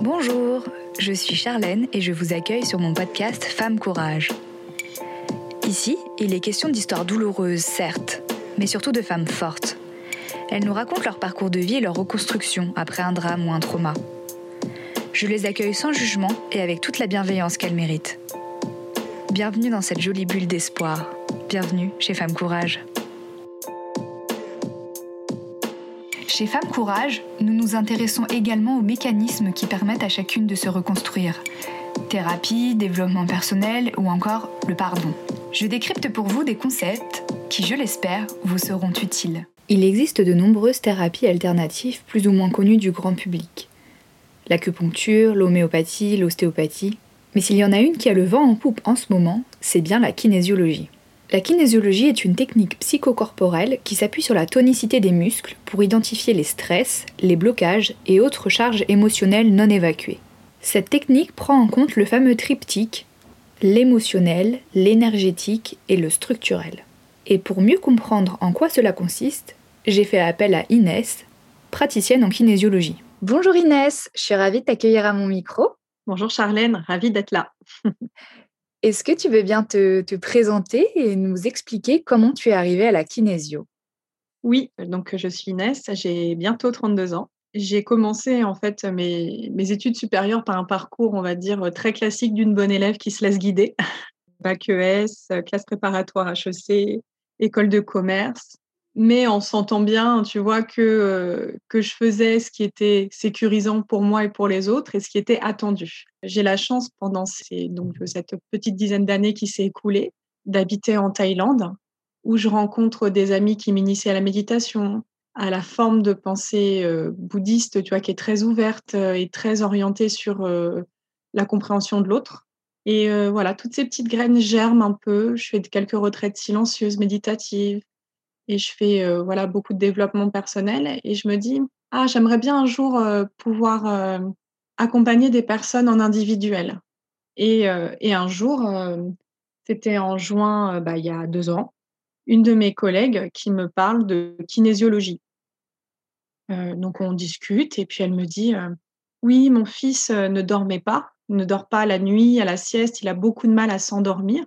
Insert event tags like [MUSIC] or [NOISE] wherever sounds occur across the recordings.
Bonjour, je suis Charlène et je vous accueille sur mon podcast Femme Courage. Ici, il est question d'histoires douloureuses, certes, mais surtout de femmes fortes. Elles nous racontent leur parcours de vie et leur reconstruction après un drame ou un trauma. Je les accueille sans jugement et avec toute la bienveillance qu'elles méritent. Bienvenue dans cette jolie bulle d'espoir. Bienvenue chez Femme Courage. Chez Femme Courage, nous nous intéressons également aux mécanismes qui permettent à chacune de se reconstruire. Thérapie, développement personnel ou encore le pardon. Je décrypte pour vous des concepts qui, je l'espère, vous seront utiles. Il existe de nombreuses thérapies alternatives plus ou moins connues du grand public. L'acupuncture, l'homéopathie, l'ostéopathie. Mais s'il y en a une qui a le vent en poupe en ce moment, c'est bien la kinésiologie. La kinésiologie est une technique psychocorporelle qui s'appuie sur la tonicité des muscles pour identifier les stress, les blocages et autres charges émotionnelles non évacuées. Cette technique prend en compte le fameux triptyque l'émotionnel, l'énergétique et le structurel. Et pour mieux comprendre en quoi cela consiste, j'ai fait appel à Inès, praticienne en kinésiologie. Bonjour Inès, je suis ravie de t'accueillir à mon micro. Bonjour Charlène, ravie d'être là. [LAUGHS] Est-ce que tu veux bien te, présenter et nous expliquer comment tu es arrivée à la kinésio? Oui, donc je suis Inès, j'ai bientôt 32 ans. J'ai commencé en fait mes, études supérieures par un parcours, on va dire, très classique d'une bonne élève qui se laisse guider. Bac ES, classe préparatoire HEC, école de commerce mais en sentant bien, tu vois, que, euh, que je faisais ce qui était sécurisant pour moi et pour les autres et ce qui était attendu. J'ai la chance, pendant ces, donc, cette petite dizaine d'années qui s'est écoulée, d'habiter en Thaïlande, où je rencontre des amis qui m'initient à la méditation, à la forme de pensée euh, bouddhiste, tu vois, qui est très ouverte euh, et très orientée sur la compréhension de l'autre. Et voilà, toutes ces petites graines germent un peu. Je fais quelques retraites silencieuses, méditatives et je fais euh, voilà beaucoup de développement personnel et je me dis ah j'aimerais bien un jour euh, pouvoir euh, accompagner des personnes en individuel. Et, et un jour c'était en juin bah, il y a deux ans une de mes collègues qui me parle de kinésiologie. Donc on discute et puis elle me dit oui mon fils ne dormait pas ne dort pas la nuit à la sieste il a beaucoup de mal à s'endormir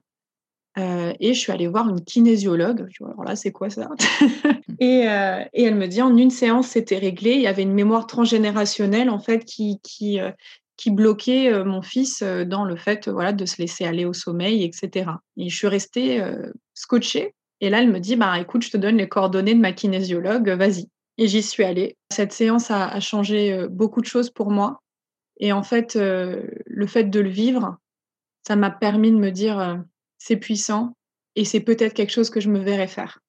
euh, et je suis allée voir une kinésiologue. Alors là, c'est quoi ça? [LAUGHS] Et, euh, et, elle me dit, en une séance, c'était réglé. Il y avait une mémoire transgénérationnelle, en fait, qui, euh, bloquait mon fils dans le fait voilà, de se laisser aller au sommeil, etc. Et je suis restée scotchée. Et là, elle me dit, bah, écoute, je te donne les coordonnées de ma kinésiologue, vas-y. Et j'y suis allée. Cette séance a, a, changé beaucoup de choses pour moi. Et en fait, le fait de le vivre, ça m'a permis de me dire c'est puissant et c'est peut-être quelque chose que je me verrais faire.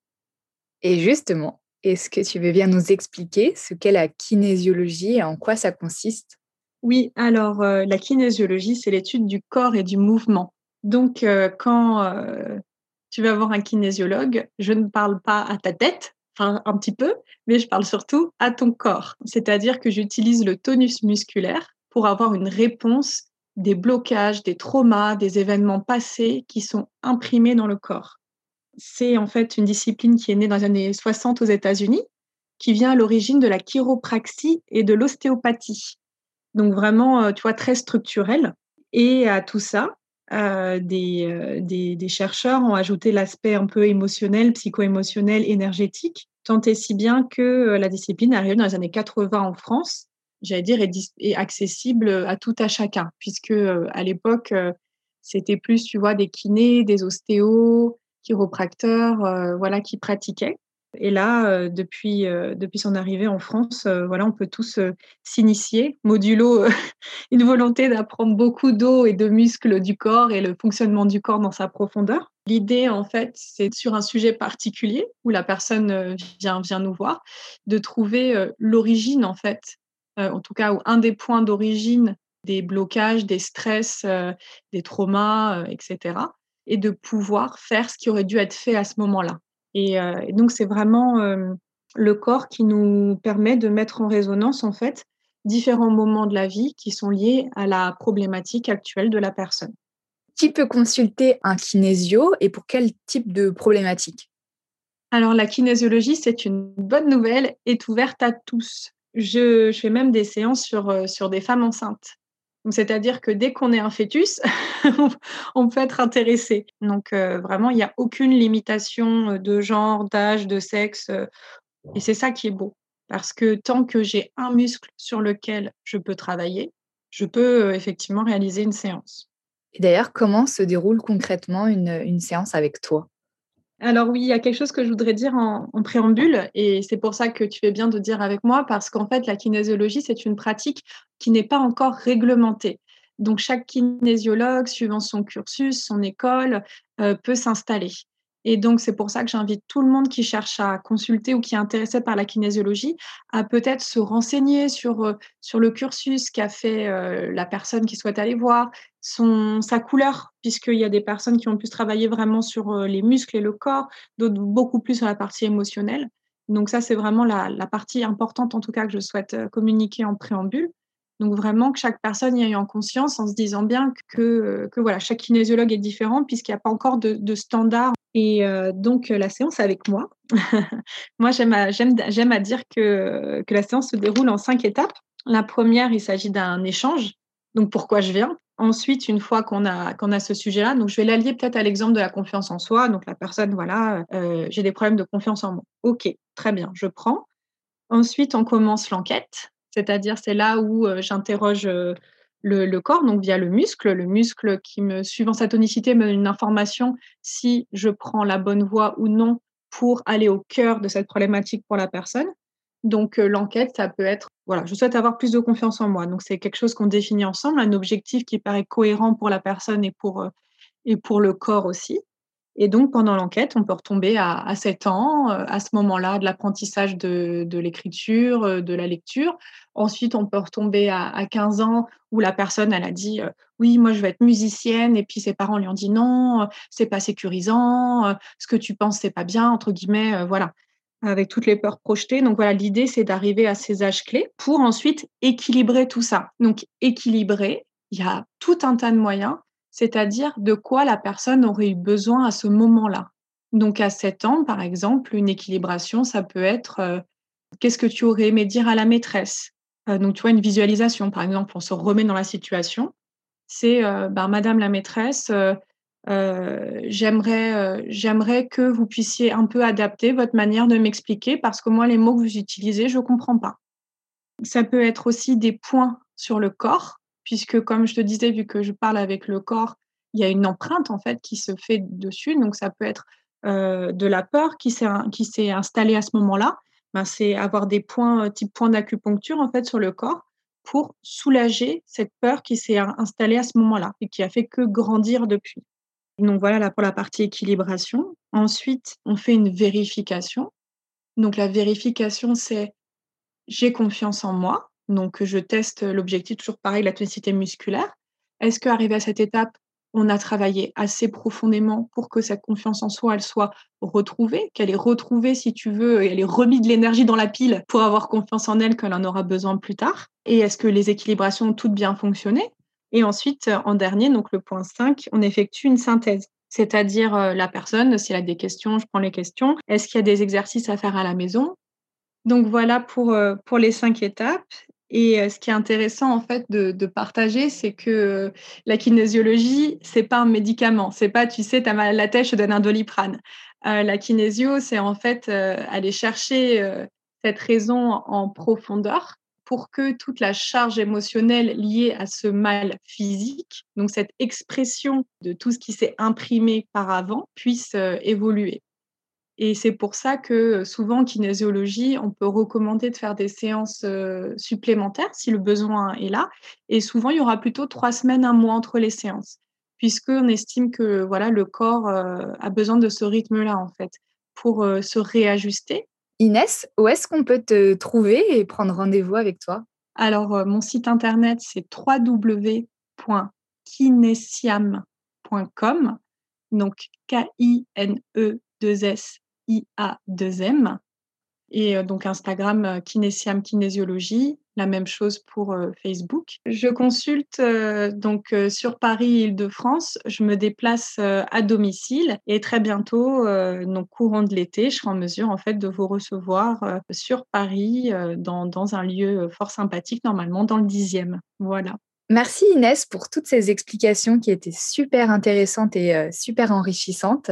Et justement, est-ce que tu veux bien nous expliquer ce qu'est la kinésiologie et en quoi ça consiste? Oui, alors euh, la kinésiologie, c'est l'étude du corps et du mouvement. Donc, euh, quand euh, tu vas voir un kinésiologue, je ne parle pas à ta tête, enfin un petit peu, mais je parle surtout à ton corps. C'est-à-dire que j'utilise le tonus musculaire pour avoir une réponse des blocages, des traumas, des événements passés qui sont imprimés dans le corps. C'est en fait une discipline qui est née dans les années 60 aux États-Unis, qui vient à l'origine de la chiropraxie et de l'ostéopathie. Donc vraiment, euh, tu vois, très structurel. Et à tout ça, euh, des, euh, des, chercheurs ont ajouté l'aspect un peu émotionnel, psycho-émotionnel, énergétique, tant et si bien que la discipline arrive dans les années 80 en France j'allais dire, est, accessible à tout à chacun, puisque euh, à l'époque, euh, c'était plus, tu vois, des kinés, des ostéos, chiropracteurs, euh, voilà, qui pratiquaient. Et là, depuis, depuis son arrivée en France, voilà, on peut tous s'initier, modulo [LAUGHS] une volonté d'apprendre beaucoup d'eau et de muscles du corps et le fonctionnement du corps dans sa profondeur. L'idée, en fait, c'est sur un sujet particulier où la personne vient, vient nous voir, de trouver l'origine, en fait, euh, en tout cas, un des points d'origine des blocages, des stress, euh, des traumas, euh, etc. Et de pouvoir faire ce qui aurait dû être fait à ce moment-là. Et, donc, c'est vraiment le corps qui nous permet de mettre en résonance, en fait, différents moments de la vie qui sont liés à la problématique actuelle de la personne. Qui peut consulter un kinésio et pour quel type de problématique? Alors, la kinésiologie, c'est une bonne nouvelle, est ouverte à tous. Je, fais même des séances sur, sur des femmes enceintes. C'est-à-dire que dès qu'on est un fœtus, [LAUGHS] on peut être intéressé. Donc vraiment, il n'y a aucune limitation de genre, d'âge, de sexe. Et c'est ça qui est beau. Parce que tant que j'ai un muscle sur lequel je peux travailler, je peux effectivement réaliser une séance. Et d'ailleurs, comment se déroule concrètement une, séance avec toi? Alors oui, il y a quelque chose que je voudrais dire en, préambule, et c'est pour ça que tu fais bien de dire avec moi, parce qu'en fait, la kinésiologie, c'est une pratique qui n'est pas encore réglementée. Donc, chaque kinésiologue, suivant son cursus, son école, peut s'installer. Et donc, c'est pour ça que j'invite tout le monde qui cherche à consulter ou qui est intéressé par la kinésiologie à peut-être se renseigner sur, euh, sur le cursus qu'a fait euh, la personne qui souhaite aller voir, son, sa couleur, puisqu'il y a des personnes qui ont pu travailler vraiment sur euh, les muscles et le corps, d'autres beaucoup plus sur la partie émotionnelle. Donc ça, c'est vraiment la, la, partie importante, en tout cas, que je souhaite communiquer en préambule. Donc vraiment que chaque personne y aille en conscience en se disant bien que, que voilà, chaque kinésiologue est différent puisqu'il n'y a pas encore de standard et donc, la séance avec moi, [LAUGHS] moi, j'aime à, dire que, la séance se déroule en cinq étapes. La première, il s'agit d'un échange. Donc, pourquoi je viens? Ensuite, une fois qu'on a, a ce sujet-là, donc je vais l'allier peut-être à l'exemple de la confiance en soi. Donc, la personne, voilà, j'ai des problèmes de confiance en moi. OK, très bien, je prends. Ensuite, on commence l'enquête, c'est-à-dire c'est là où j'interroge le, corps, donc via le muscle. Le muscle qui, me, suivant sa tonicité, me donne une information si je prends la bonne voie ou non pour aller au cœur de cette problématique pour la personne. Donc euh, l'enquête, ça peut être, voilà, je souhaite avoir plus de confiance en moi. Donc c'est quelque chose qu'on définit ensemble, un objectif qui paraît cohérent pour la personne et pour, euh, et pour le corps aussi. Et donc, pendant l'enquête, on peut retomber à, à 7 ans, euh, à ce moment-là, de l'apprentissage de, l'écriture, euh, de la lecture. Ensuite, on peut retomber à, à, 15 ans où la personne, elle a dit euh, Oui, moi, je veux être musicienne. Et puis, ses parents lui ont dit Non, c'est pas sécurisant, ce que tu penses, c'est pas bien, entre guillemets, voilà, avec toutes les peurs projetées. Donc, voilà, l'idée, c'est d'arriver à ces âges clés pour ensuite équilibrer tout ça. Donc, équilibrer, il y a tout un tas de moyens c'est-à-dire de quoi la personne aurait eu besoin à ce moment-là. Donc à 7 ans, par exemple, une équilibration, ça peut être euh, qu'est-ce que tu aurais aimé dire à la maîtresse? Euh, Donc tu vois, une visualisation, par exemple, on se remet dans la situation. C'est euh, ben, Madame la maîtresse, j'aimerais, j'aimerais que vous puissiez un peu adapter votre manière de m'expliquer parce que moi, les mots que vous utilisez, je ne comprends pas. Ça peut être aussi des points sur le corps puisque comme je te disais, vu que je parle avec le corps, il y a une empreinte en fait qui se fait dessus. Donc ça peut être euh, de la peur qui s'est installée à ce moment-là. Ben, c'est avoir des points type points d'acupuncture en fait sur le corps pour soulager cette peur qui s'est installée à ce moment-là et qui a fait que grandir depuis. Donc voilà là pour la partie équilibration. Ensuite, on fait une vérification. Donc la vérification, c'est j'ai confiance en moi. Donc, je teste l'objectif, toujours pareil, la tonicité musculaire. Est-ce qu'arrivé à cette étape, on a travaillé assez profondément pour que cette confiance en soi, elle soit retrouvée, qu'elle est retrouvée, si tu veux, et elle est remis de l'énergie dans la pile pour avoir confiance en elle, qu'elle en aura besoin plus tard? Et est-ce que les équilibrations ont toutes bien fonctionné? Et ensuite, en dernier, donc le point 5, on effectue une synthèse. C'est-à-dire la personne, si elle a des questions, je prends les questions. Est-ce qu'il y a des exercices à faire à la maison? Donc voilà pour, pour les cinq étapes. Et ce qui est intéressant en fait de, partager, c'est que la kinésiologie, c'est pas un médicament. C'est pas, tu sais, tu as mal à la tête, je te donne un doliprane. la kinésio, c'est en fait aller chercher cette raison en profondeur pour que toute la charge émotionnelle liée à ce mal physique, donc cette expression de tout ce qui s'est imprimé par avant, puisse évoluer. Et c'est pour ça que souvent en kinésiologie, on peut recommander de faire des séances supplémentaires si le besoin est là. Et souvent, il y aura plutôt trois semaines, un mois entre les séances, puisqu'on estime que voilà, le corps a besoin de ce rythme-là, en fait, pour se réajuster. Inès, où est-ce qu'on peut te trouver et prendre rendez-vous avec toi? Alors, mon site internet, c'est www.kinesiam.com, donc K-I-N-E 2 S IA2M. et donc Instagram Kinesiam Kinésiologie, la même chose pour Facebook. Je consulte donc sur Paris Île-de-France, je me déplace à domicile et très bientôt donc courant de l'été, je serai en mesure en fait de vous recevoir sur Paris dans, dans un lieu fort sympathique normalement dans le dixième. Voilà. Merci Inès pour toutes ces explications qui étaient super intéressantes et super enrichissantes.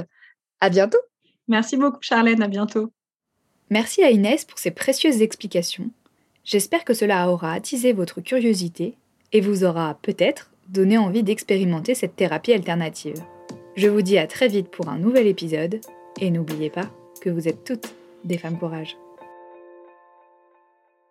À bientôt. Merci beaucoup Charlène, à bientôt. Merci à Inès pour ses précieuses explications. J'espère que cela aura attisé votre curiosité et vous aura peut-être donné envie d'expérimenter cette thérapie alternative. Je vous dis à très vite pour un nouvel épisode et n'oubliez pas que vous êtes toutes des femmes courage.